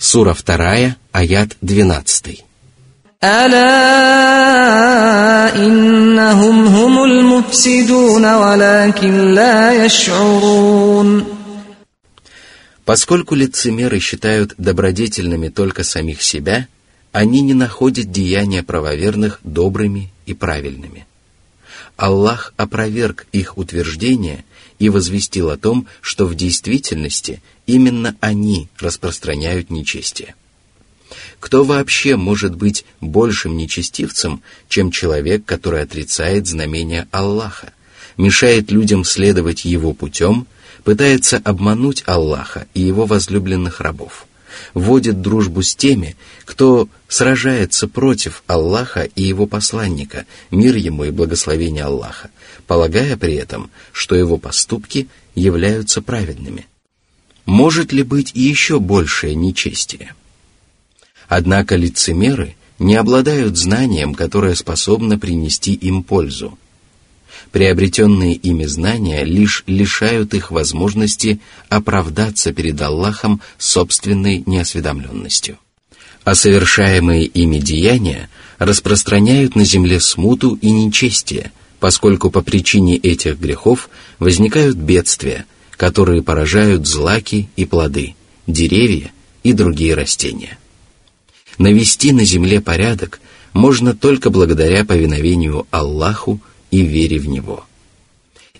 Сура 2, аят 12. ألا إنهم هم المفسدون ولكن لا يشعرون Поскольку лицемеры считают добродетельными только самих себя, они не находят деяния правоверных добрыми и правильными. Аллах опроверг их утверждение и возвестил о том, что в действительности именно они распространяют нечестие. Кто вообще может быть большим нечестивцем, чем человек, который отрицает знамения Аллаха, мешает людям следовать его путем, пытается обмануть Аллаха и его возлюбленных рабов, вводит дружбу с теми, кто сражается против Аллаха и его посланника, мир ему и благословение Аллаха, полагая при этом, что его поступки являются праведными. Может ли быть еще большее нечестие? Однако лицемеры не обладают знанием, которое способно принести им пользу. Приобретенные ими знания лишь лишают их возможности оправдаться перед Аллахом собственной неосведомленностью. А совершаемые ими деяния распространяют на земле смуту и нечестие, поскольку по причине этих грехов возникают бедствия, которые поражают злаки и плоды, деревья и другие растения. Навести на земле порядок можно только благодаря повиновению Аллаху и вере в Него.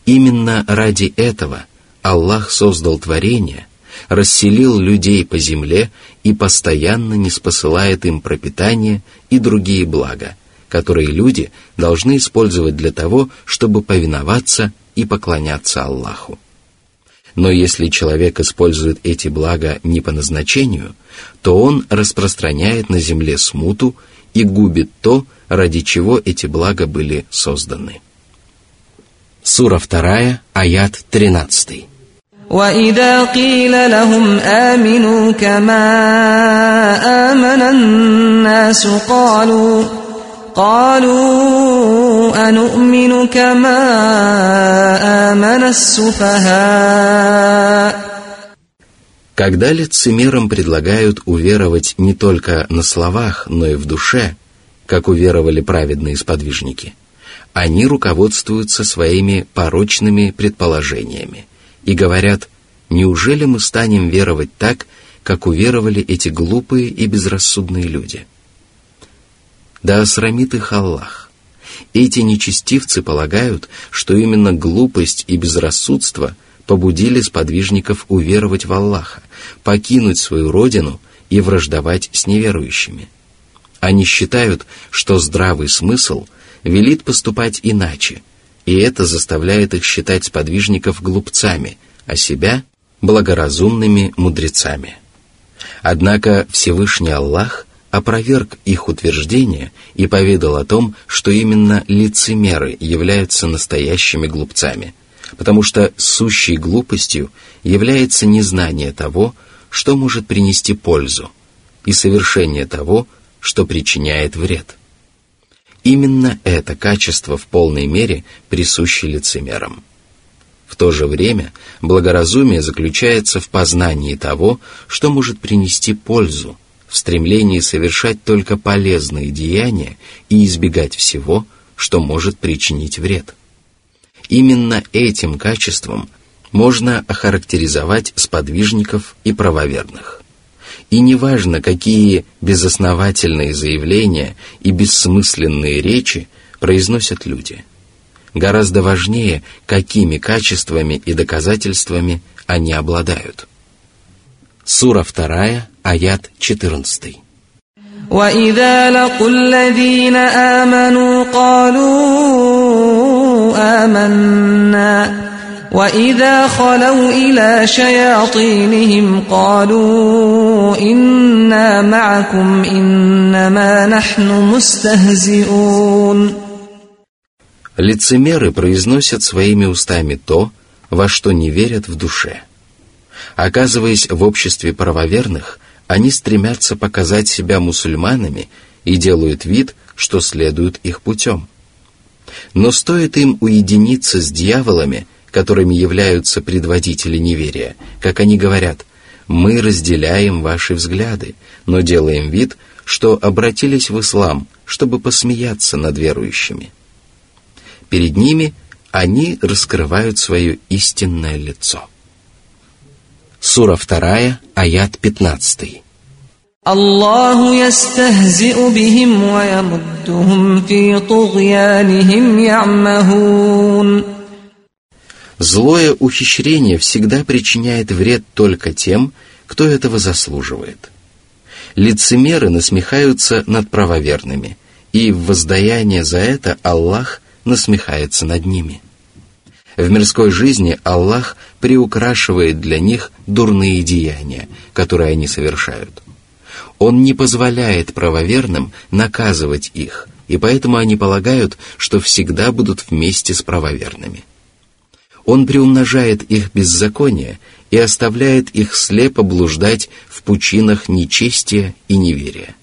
Именно ради этого Аллах создал творение, расселил людей по земле и постоянно не спосылает им пропитание и другие блага, которые люди должны использовать для того, чтобы повиноваться и поклоняться Аллаху. Но если человек использует эти блага не по назначению, то он распространяет на земле смуту и губит то, ради чего эти блага были созданы. Сура 2, аят 13. وإذا قيل لهم آمنوا كما آمن الناس قالوا قالوا أنؤمن كما آمن السفهاء Когда лицемерам предлагают уверовать не только на словах, но и в душе, как уверовали праведные сподвижники, они руководствуются своими порочными предположениями и говорят, неужели мы станем веровать так, как уверовали эти глупые и безрассудные люди? – да осрамит их Аллах. Эти нечестивцы полагают, что именно глупость и безрассудство побудили сподвижников уверовать в Аллаха, покинуть свою родину и враждовать с неверующими. Они считают, что здравый смысл велит поступать иначе, и это заставляет их считать сподвижников глупцами, а себя – благоразумными мудрецами. Однако Всевышний Аллах опроверг их утверждение и поведал о том, что именно лицемеры являются настоящими глупцами – потому что сущей глупостью является незнание того, что может принести пользу, и совершение того, что причиняет вред. Именно это качество в полной мере присуще лицемерам. В то же время благоразумие заключается в познании того, что может принести пользу, в стремлении совершать только полезные деяния и избегать всего, что может причинить вред. Именно этим качеством можно охарактеризовать сподвижников и правоверных. И неважно, какие безосновательные заявления и бессмысленные речи произносят люди. Гораздо важнее, какими качествами и доказательствами они обладают. Сура 2, аят 14. وإذا لقوا الذين آمنوا قالوا آمنا وإذا خلوا إلى شياطينهم قالوا إنا معكم إنما نحن مستهزئون Лицемеры произносят своими устами то, во что не верят в душе. Оказываясь в обществе правоверных, они стремятся показать себя мусульманами и делают вид, что следуют их путем. Но стоит им уединиться с дьяволами, которыми являются предводители неверия, как они говорят, мы разделяем ваши взгляды, но делаем вид, что обратились в ислам, чтобы посмеяться над верующими. Перед ними они раскрывают свое истинное лицо. Сура 2, аят 15. Аллаху ястахзиу бихим ва ямуддухум фи тугьянихим ямахун. Злое ухищрение всегда причиняет вред только тем, кто этого заслуживает. Лицемеры насмехаются над правоверными, и в воздаяние за это Аллах насмехается над ними – в мирской жизни Аллах приукрашивает для них дурные деяния, которые они совершают. Он не позволяет правоверным наказывать их, и поэтому они полагают, что всегда будут вместе с правоверными. Он приумножает их беззаконие и оставляет их слепо блуждать в пучинах нечестия и неверия.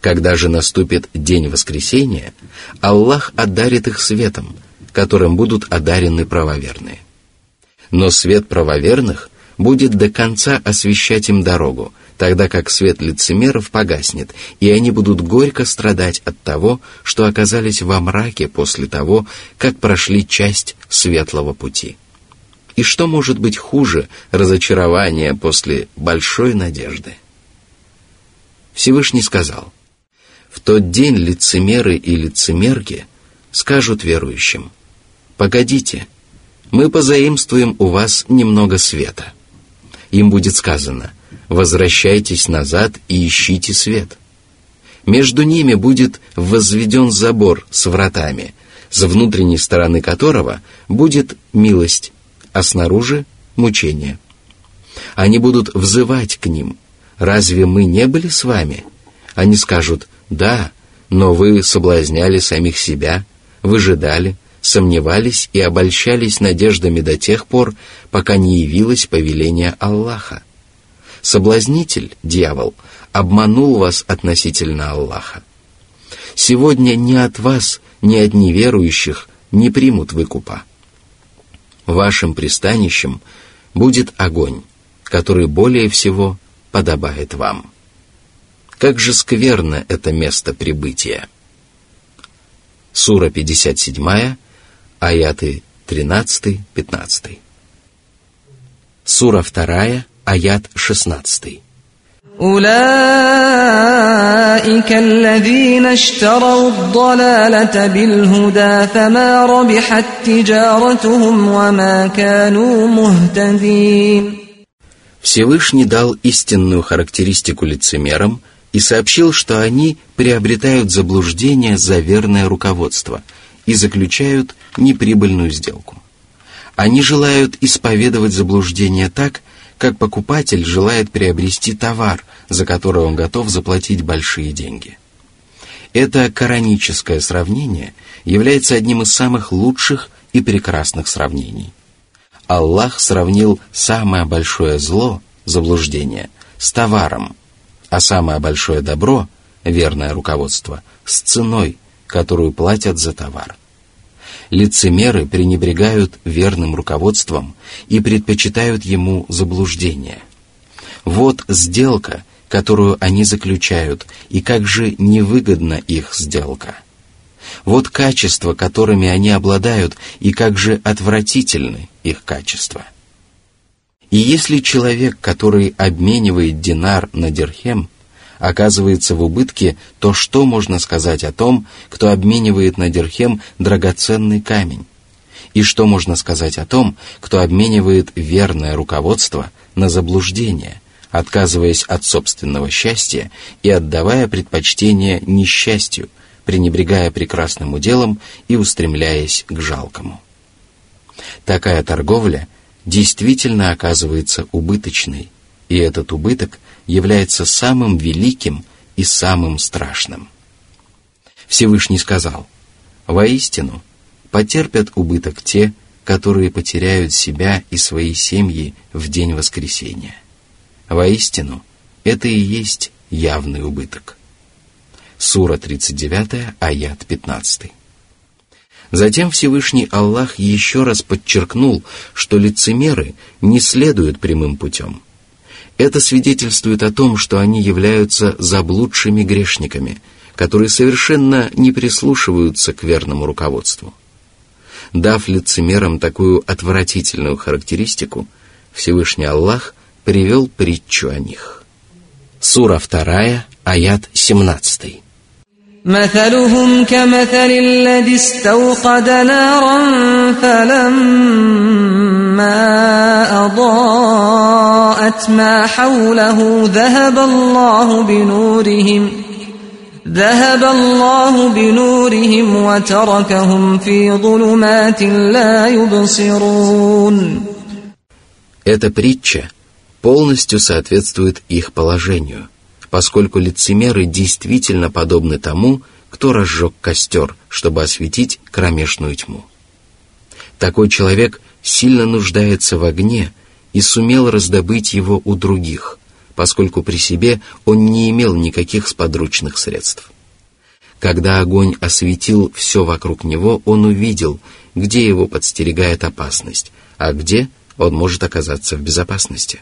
Когда же наступит день воскресения, Аллах одарит их светом, которым будут одарены правоверные. Но свет правоверных будет до конца освещать им дорогу, тогда как свет лицемеров погаснет, и они будут горько страдать от того, что оказались во мраке после того, как прошли часть светлого пути. И что может быть хуже разочарования после большой надежды? Всевышний сказал, «В тот день лицемеры и лицемерки скажут верующим, «Погодите, мы позаимствуем у вас немного света». Им будет сказано – возвращайтесь назад и ищите свет. Между ними будет возведен забор с вратами, с внутренней стороны которого будет милость, а снаружи — мучение. Они будут взывать к ним. «Разве мы не были с вами?» Они скажут «Да, но вы соблазняли самих себя, выжидали, сомневались и обольщались надеждами до тех пор, пока не явилось повеление Аллаха. Соблазнитель, дьявол, обманул вас относительно Аллаха. Сегодня ни от вас, ни от неверующих не примут выкупа. Вашим пристанищем будет огонь, который более всего подобает вам. Как же скверно это место прибытия. Сура 57, аяты 13-15. Сура 2, аят 16. أولئك الذين اشتروا الضلالة بالهدى فما ربحت تجارتهم وما كانوا مهتدين Всевышний дал истинную характеристику лицемерам и сообщил, что они приобретают заблуждение за верное руководство и заключают неприбыльную сделку. Они желают исповедовать заблуждение так, как покупатель желает приобрести товар, за который он готов заплатить большие деньги. Это кораническое сравнение является одним из самых лучших и прекрасных сравнений. Аллах сравнил самое большое зло, заблуждение, с товаром, а самое большое добро, верное руководство, с ценой, которую платят за товар – лицемеры пренебрегают верным руководством и предпочитают ему заблуждение. Вот сделка, которую они заключают, и как же невыгодна их сделка. Вот качества, которыми они обладают, и как же отвратительны их качества. И если человек, который обменивает динар на дирхем, оказывается в убытке, то что можно сказать о том, кто обменивает на дирхем драгоценный камень? И что можно сказать о том, кто обменивает верное руководство на заблуждение, отказываясь от собственного счастья и отдавая предпочтение несчастью, пренебрегая прекрасным уделом и устремляясь к жалкому? Такая торговля действительно оказывается убыточной, и этот убыток является самым великим и самым страшным. Всевышний сказал, «Воистину, потерпят убыток те, которые потеряют себя и свои семьи в день воскресения. Воистину, это и есть явный убыток». Сура 39, аят 15. Затем Всевышний Аллах еще раз подчеркнул, что лицемеры не следуют прямым путем – Это свидетельствует о том, что они являются заблудшими грешниками, которые совершенно не прислушиваются к верному руководству. Дав лицемерам такую отвратительную характеристику, Всевышний Аллах привел притчу о них. Сура 2, аят 17. مثلهم كمثل الذي استوقد نارا فلما أضاءت ما حوله ذهب الله بنورهم ذهب الله بنورهم وتركهم في ظلمات لا يبصرون Эта притча полностью соответствует их положению – поскольку лицемеры действительно подобны тому, кто разжег костер, чтобы осветить кромешную тьму. Такой человек сильно нуждается в огне и сумел раздобыть его у других, поскольку при себе он не имел никаких сподручных средств. Когда огонь осветил все вокруг него, он увидел, где его подстерегает опасность, а где он может оказаться в безопасности.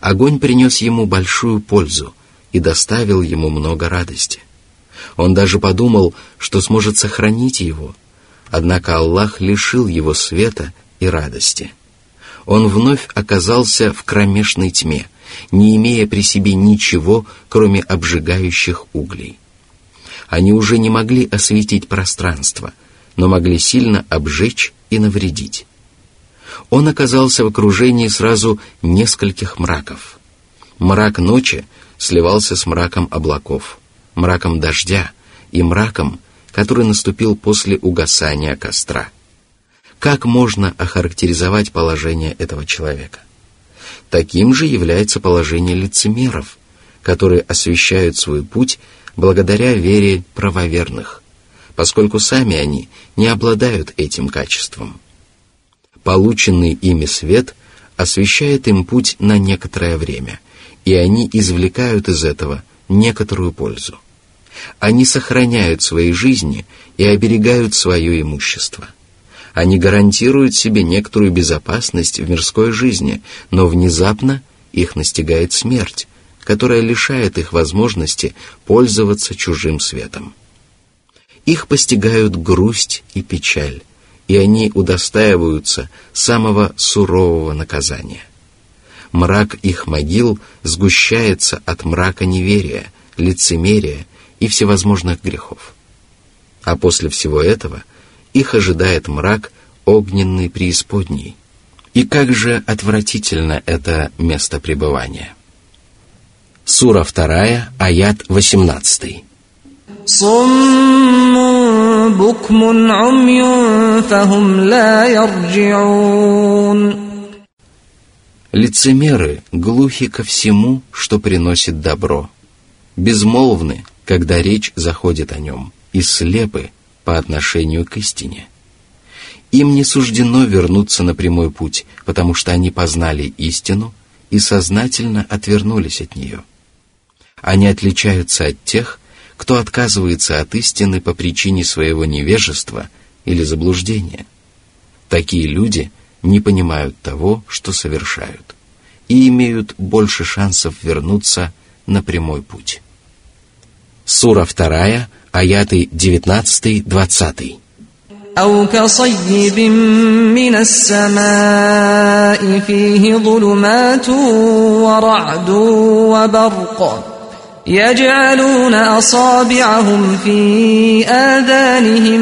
Огонь принес ему большую пользу, и доставил ему много радости. Он даже подумал, что сможет сохранить его, однако Аллах лишил его света и радости. Он вновь оказался в кромешной тьме, не имея при себе ничего, кроме обжигающих углей. Они уже не могли осветить пространство, но могли сильно обжечь и навредить. Он оказался в окружении сразу нескольких мраков. Мрак ночи — сливался с мраком облаков, мраком дождя и мраком, который наступил после угасания костра. Как можно охарактеризовать положение этого человека? Таким же является положение лицемеров, которые освещают свой путь благодаря вере правоверных, поскольку сами они не обладают этим качеством. Полученный ими свет освещает им путь на некоторое время – и они извлекают из этого некоторую пользу. Они сохраняют свои жизни и оберегают свое имущество. Они гарантируют себе некоторую безопасность в мирской жизни, но внезапно их настигает смерть, которая лишает их возможности пользоваться чужим светом. Их постигают грусть и печаль, и они удостаиваются самого сурового наказания мрак их могил сгущается от мрака неверия, лицемерия и всевозможных грехов. А после всего этого их ожидает мрак огненный преисподней. И как же отвратительно это место пребывания. Сура 2, аят 18. Лицемеры глухи ко всему, что приносит добро, безмолвны, когда речь заходит о нем, и слепы, по отношению к истине. Им не суждено вернуться на прямой путь, потому что они познали истину и сознательно отвернулись от нее. Они отличаются от тех, кто отказывается от истины по причине своего невежества или заблуждения. Такие люди – не понимают того, что совершают, и имеют больше шансов вернуться на прямой путь. Сура 2, аяты 19-20. أو كصيب من السماء فيه ظلمات ورعد وبرق يجعلون اصابعهم في اذانهم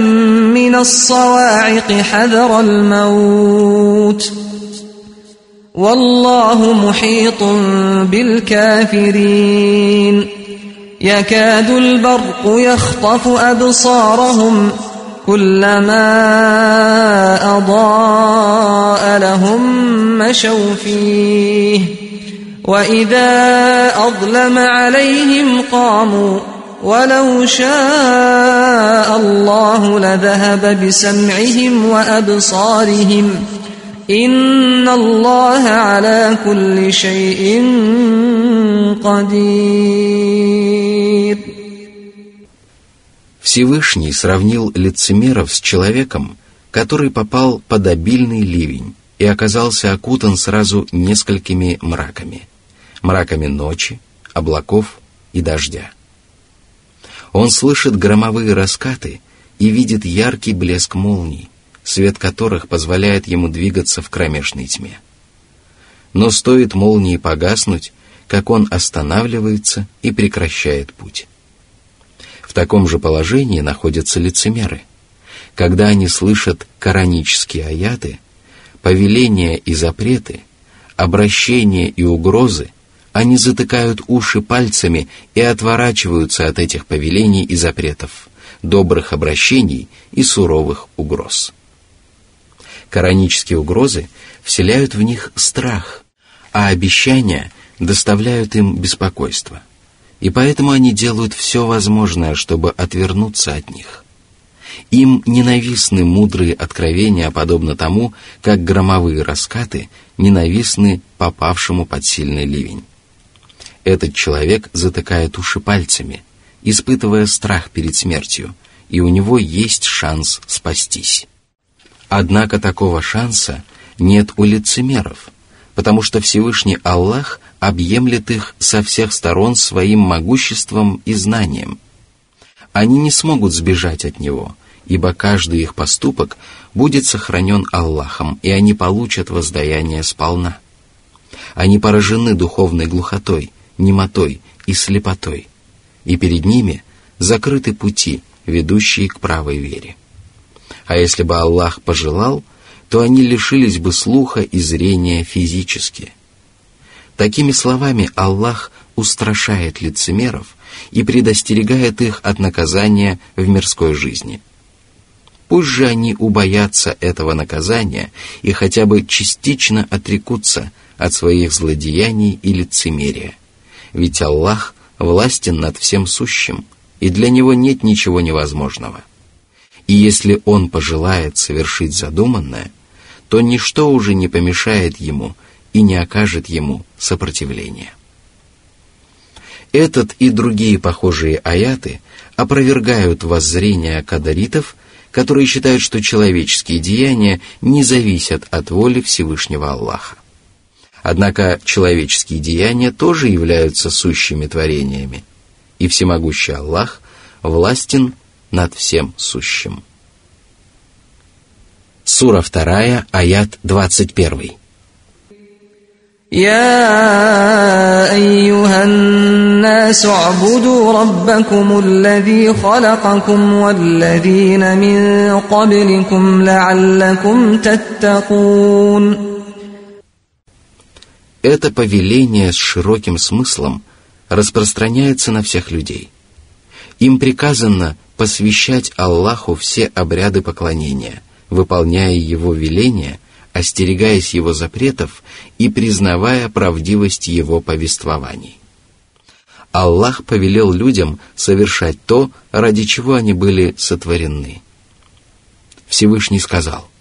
من الصواعق حذر الموت والله محيط بالكافرين يكاد البرق يخطف أبصارهم كلما أضاء لهم مشوا فيه. وإذا أظلم عليهم قاموا ولو شاء الله لذهب بسمعهم وأبصارهم ان الله على كل شيء قدير Всевышний сравнил лицемеров с человеком, который попал под обильный ливень и оказался окутан сразу несколькими мраками – мраками ночи, облаков и дождя. Он слышит громовые раскаты и видит яркий блеск молний, свет которых позволяет ему двигаться в кромешной тьме. Но стоит молнии погаснуть, как он останавливается и прекращает путь. В таком же положении находятся лицемеры. Когда они слышат коранические аяты, повеления и запреты, обращения и угрозы, они затыкают уши пальцами и отворачиваются от этих повелений и запретов, добрых обращений и суровых угроз. Коранические угрозы вселяют в них страх, а обещания доставляют им беспокойство. И поэтому они делают все возможное, чтобы отвернуться от них. Им ненавистны мудрые откровения, подобно тому, как громовые раскаты ненавистны попавшему под сильный ливень. Этот человек затыкает уши пальцами, испытывая страх перед смертью, и у него есть шанс спастись. Однако такого шанса нет у лицемеров, потому что Всевышний Аллах объемлет их со всех сторон своим могуществом и знанием. Они не смогут сбежать от Него, ибо каждый их поступок будет сохранен Аллахом, и они получат воздаяние сполна. Они поражены духовной глухотой, немотой и слепотой, и перед ними закрыты пути, ведущие к правой вере. А если бы Аллах пожелал, то они лишились бы слуха и зрения физически. Такими словами Аллах устрашает лицемеров и предостерегает их от наказания в мирской жизни. Пусть же они убоятся этого наказания и хотя бы частично отрекутся от своих злодеяний и лицемерия – ведь Аллах властен над всем сущим, и для Него нет ничего невозможного. И если Он пожелает совершить задуманное, то ничто уже не помешает Ему и не окажет Ему сопротивления. Этот и другие похожие аяты опровергают воззрения кадаритов, которые считают, что человеческие деяния не зависят от воли Всевышнего Аллаха. Однако человеческие деяния тоже являются сущими творениями, и всемогущий Аллах властен над всем сущим. Сура 2, аят 21. يا أيها الناس اعبدوا ربكم الذي خلقكم والذين من قبلكم لعلكم تتقون Это повеление с широким смыслом распространяется на всех людей. им приказано посвящать Аллаху все обряды поклонения, выполняя Его веления, остерегаясь Его запретов и признавая правдивость Его повествований. Аллах повелел людям совершать то, ради чего они были сотворены. Всевышний сказал –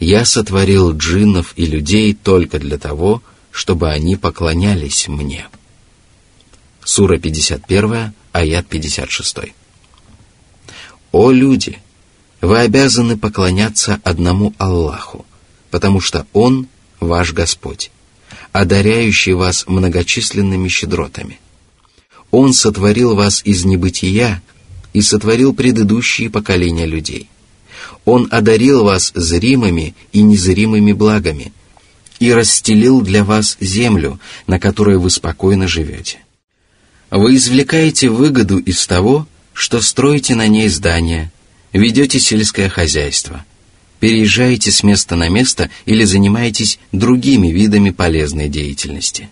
я сотворил джиннов и людей только для того, чтобы они поклонялись мне. Сура 51, аят 56. О люди! Вы обязаны поклоняться одному Аллаху, потому что Он ваш Господь, одаряющий вас многочисленными щедротами. Он сотворил вас из небытия и сотворил предыдущие поколения людей – он одарил вас зримыми и незримыми благами и расстелил для вас землю, на которой вы спокойно живете. Вы извлекаете выгоду из того, что строите на ней здания, ведете сельское хозяйство, переезжаете с места на место или занимаетесь другими видами полезной деятельности.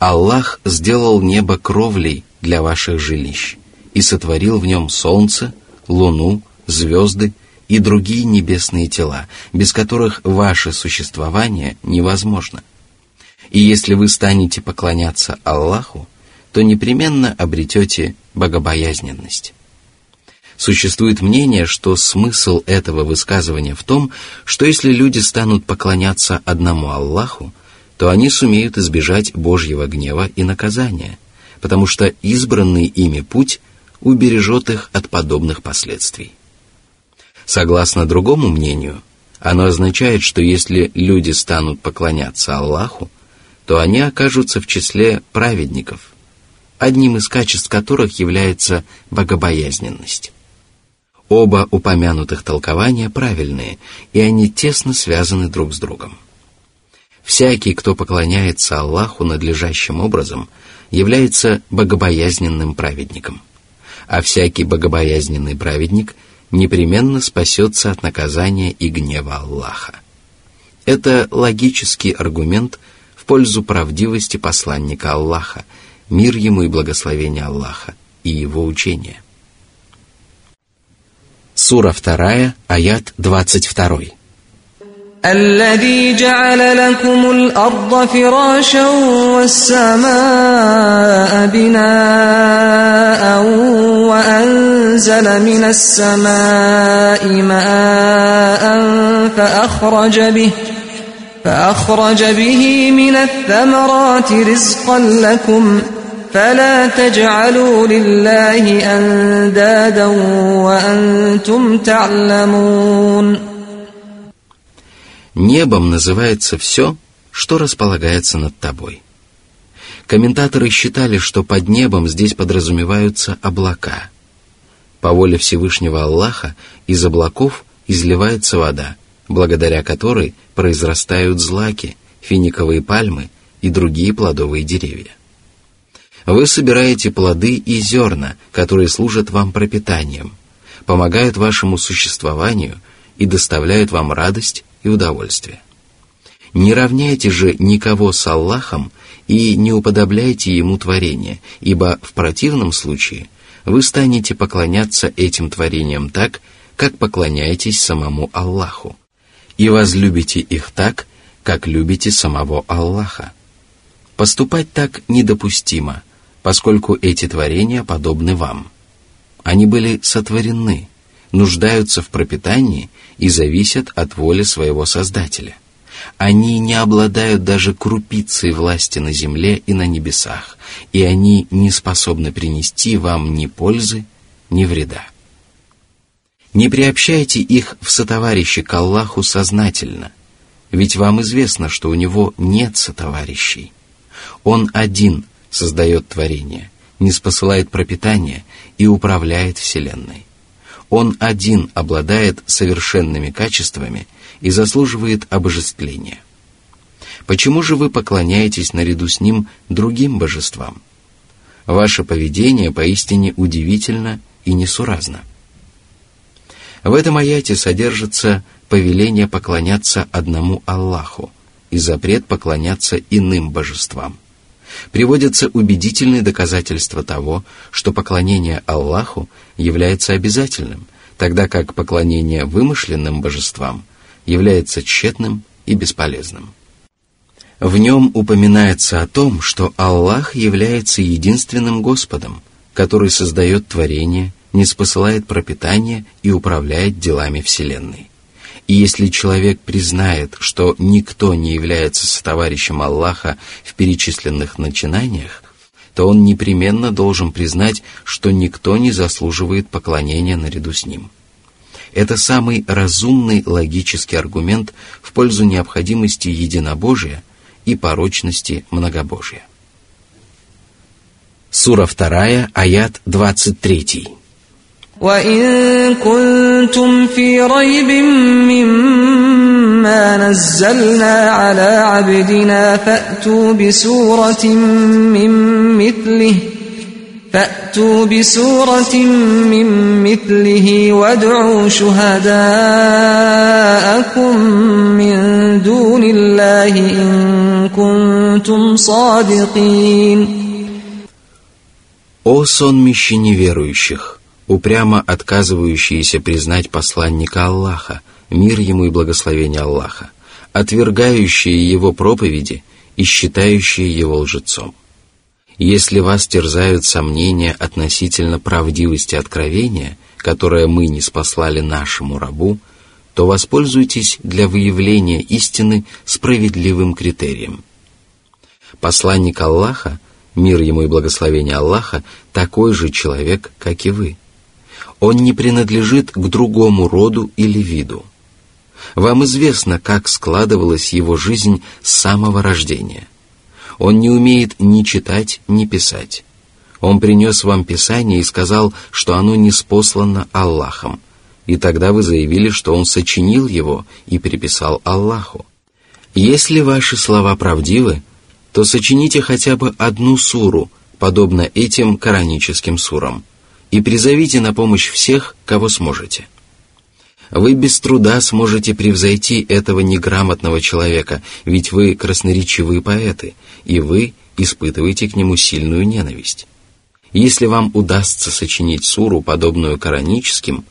Аллах сделал небо кровлей для ваших жилищ и сотворил в нем солнце, луну, звезды и другие небесные тела, без которых ваше существование невозможно. И если вы станете поклоняться Аллаху, то непременно обретете богобоязненность. Существует мнение, что смысл этого высказывания в том, что если люди станут поклоняться одному Аллаху, то они сумеют избежать Божьего гнева и наказания, потому что избранный ими путь убережет их от подобных последствий. Согласно другому мнению, оно означает, что если люди станут поклоняться Аллаху, то они окажутся в числе праведников, одним из качеств которых является богобоязненность. Оба упомянутых толкования правильные, и они тесно связаны друг с другом. Всякий, кто поклоняется Аллаху надлежащим образом, является богобоязненным праведником. А всякий богобоязненный праведник непременно спасется от наказания и гнева Аллаха. Это логический аргумент в пользу правдивости посланника Аллаха, мир ему и благословение Аллаха, и его учения. Сура 2, аят 22. الذي جعل لكم الأرض فراشا والسماء بناء وأنزل من السماء ماء فأخرج به فأخرج به من الثمرات رزقا لكم ۖ فلا تجعلوا لله أندادا وأنتم تعلمون Небом называется все, что располагается над тобой. Комментаторы считали, что под небом здесь подразумеваются облака. По воле Всевышнего Аллаха из облаков изливается вода, благодаря которой произрастают злаки, финиковые пальмы и другие плодовые деревья. Вы собираете плоды и зерна, которые служат вам пропитанием, помогают вашему существованию и доставляют вам радость и удовольствие. Не равняйте же никого с Аллахом и не уподобляйте Ему творение, ибо в противном случае вы станете поклоняться этим творениям так, как поклоняетесь самому Аллаху, и возлюбите их так, как любите самого Аллаха. Поступать так недопустимо – поскольку эти творения подобны вам. Они были сотворены, нуждаются в пропитании и зависят от воли своего Создателя. Они не обладают даже крупицей власти на земле и на небесах, и они не способны принести вам ни пользы, ни вреда. Не приобщайте их в сотоварищи к Аллаху сознательно, ведь вам известно, что у него нет сотоварищей. Он один – создает творение, не спосылает пропитание и управляет Вселенной. Он один обладает совершенными качествами и заслуживает обожествления. Почему же вы поклоняетесь наряду с ним другим божествам? Ваше поведение поистине удивительно и несуразно. В этом аяте содержится повеление поклоняться одному Аллаху и запрет поклоняться иным божествам – приводятся убедительные доказательства того, что поклонение Аллаху является обязательным, тогда как поклонение вымышленным божествам является тщетным и бесполезным. В нем упоминается о том, что Аллах является единственным Господом, который создает творение, не спосылает пропитание и управляет делами Вселенной. И если человек признает, что никто не является сотоварищем Аллаха в перечисленных начинаниях, то он непременно должен признать, что никто не заслуживает поклонения наряду с ним. Это самый разумный логический аргумент в пользу необходимости единобожия и порочности многобожия. Сура 2, аят 23. وإن كنتم في ريب مما نزلنا على عبدنا فأتوا بسورة من مثله فأتوا بسورة من مثله وادعوا شهداءكم من دون الله إن كنتم صادقين О сонмище неверующих! Упрямо отказывающиеся признать посланника Аллаха, мир ему и благословение Аллаха, отвергающие его проповеди и считающие его лжецом. Если вас терзают сомнения относительно правдивости откровения, которое мы не спаслали нашему рабу, то воспользуйтесь для выявления истины справедливым критерием. Посланник Аллаха, мир ему и благословение Аллаха, такой же человек, как и вы – он не принадлежит к другому роду или виду. Вам известно, как складывалась его жизнь с самого рождения. Он не умеет ни читать, ни писать. Он принес вам Писание и сказал, что оно не спослано Аллахом. И тогда вы заявили, что он сочинил его и переписал Аллаху. Если ваши слова правдивы, то сочините хотя бы одну суру, подобно этим кораническим сурам, и призовите на помощь всех, кого сможете. Вы без труда сможете превзойти этого неграмотного человека, ведь вы красноречивые поэты, и вы испытываете к нему сильную ненависть. Если вам удастся сочинить суру, подобную кораническим,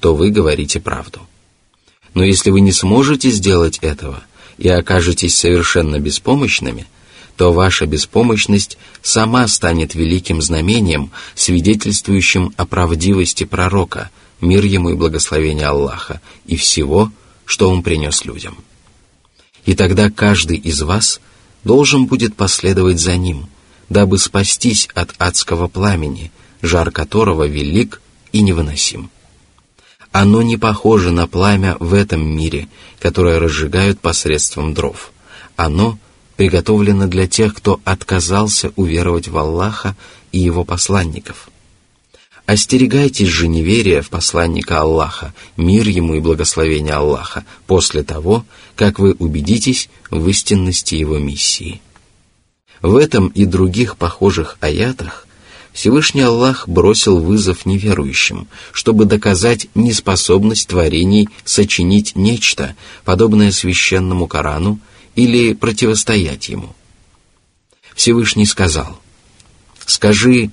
то вы говорите правду. Но если вы не сможете сделать этого и окажетесь совершенно беспомощными, то ваша беспомощность сама станет великим знамением, свидетельствующим о правдивости пророка, мир ему и благословение Аллаха, и всего, что он принес людям. И тогда каждый из вас должен будет последовать за ним, дабы спастись от адского пламени, жар которого велик и невыносим. Оно не похоже на пламя в этом мире, которое разжигают посредством дров. Оно приготовлено для тех, кто отказался уверовать в Аллаха и его посланников. Остерегайтесь же неверия в посланника Аллаха, мир ему и благословение Аллаха, после того, как вы убедитесь в истинности его миссии. В этом и других похожих аятах Всевышний Аллах бросил вызов неверующим, чтобы доказать неспособность творений сочинить нечто, подобное священному Корану или противостоять ему. Всевышний сказал, «Скажи,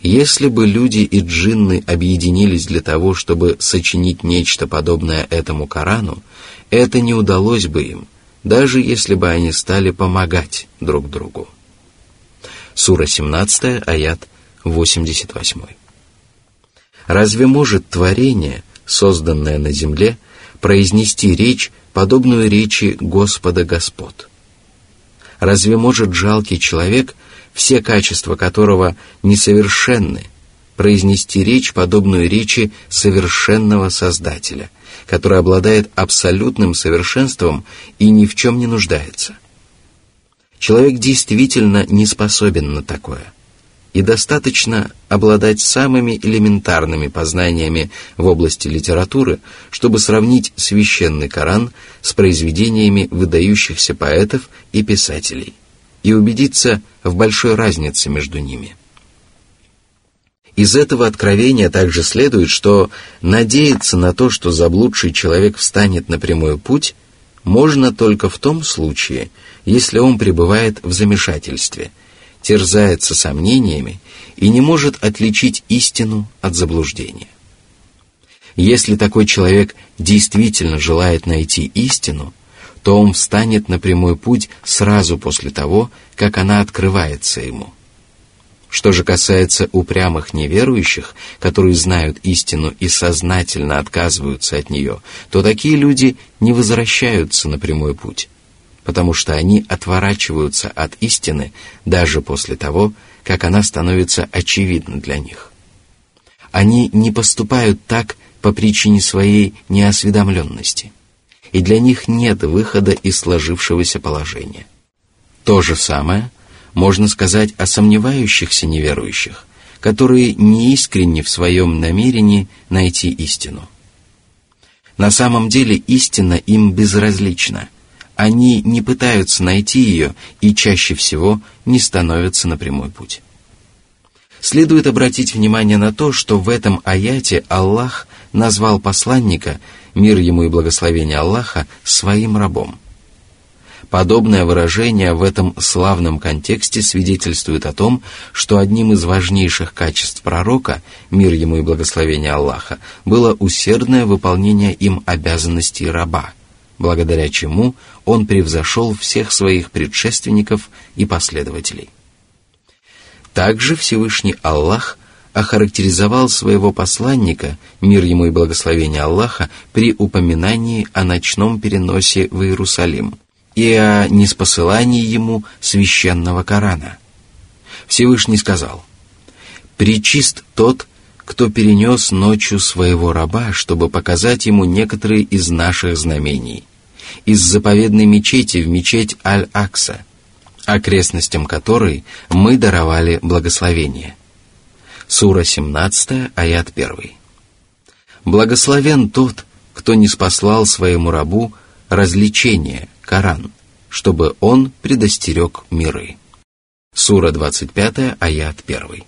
если бы люди и джинны объединились для того, чтобы сочинить нечто подобное этому Корану, это не удалось бы им, даже если бы они стали помогать друг другу. Сура 17, аят 88. Разве может творение, созданное на земле, произнести речь, подобную речи Господа Господ? Разве может жалкий человек, все качества которого несовершенны, произнести речь, подобную речи совершенного Создателя, который обладает абсолютным совершенством и ни в чем не нуждается – Человек действительно не способен на такое. И достаточно обладать самыми элементарными познаниями в области литературы, чтобы сравнить священный Коран с произведениями выдающихся поэтов и писателей и убедиться в большой разнице между ними. Из этого откровения также следует, что надеяться на то, что заблудший человек встанет на прямой путь, можно только в том случае, если он пребывает в замешательстве, терзается сомнениями и не может отличить истину от заблуждения. Если такой человек действительно желает найти истину, то он встанет на прямой путь сразу после того, как она открывается ему. Что же касается упрямых неверующих, которые знают истину и сознательно отказываются от нее, то такие люди не возвращаются на прямой путь потому что они отворачиваются от истины даже после того, как она становится очевидна для них. Они не поступают так по причине своей неосведомленности, и для них нет выхода из сложившегося положения. То же самое можно сказать о сомневающихся неверующих, которые не искренни в своем намерении найти истину. На самом деле истина им безразлична – они не пытаются найти ее и чаще всего не становятся на прямой путь. Следует обратить внимание на то, что в этом аяте Аллах назвал посланника, мир ему и благословение Аллаха, своим рабом. Подобное выражение в этом славном контексте свидетельствует о том, что одним из важнейших качеств пророка, мир ему и благословение Аллаха, было усердное выполнение им обязанностей раба – благодаря чему он превзошел всех своих предшественников и последователей. Также Всевышний Аллах охарактеризовал своего посланника, мир ему и благословение Аллаха, при упоминании о ночном переносе в Иерусалим и о неспосылании ему священного Корана. Всевышний сказал, «Причист тот, кто перенес ночью своего раба, чтобы показать ему некоторые из наших знамений, из заповедной мечети в мечеть Аль-Акса, окрестностям которой мы даровали благословение. Сура 17, аят 1. Благословен тот, кто не спаслал своему рабу развлечение, Коран, чтобы он предостерег миры. Сура 25, аят 1.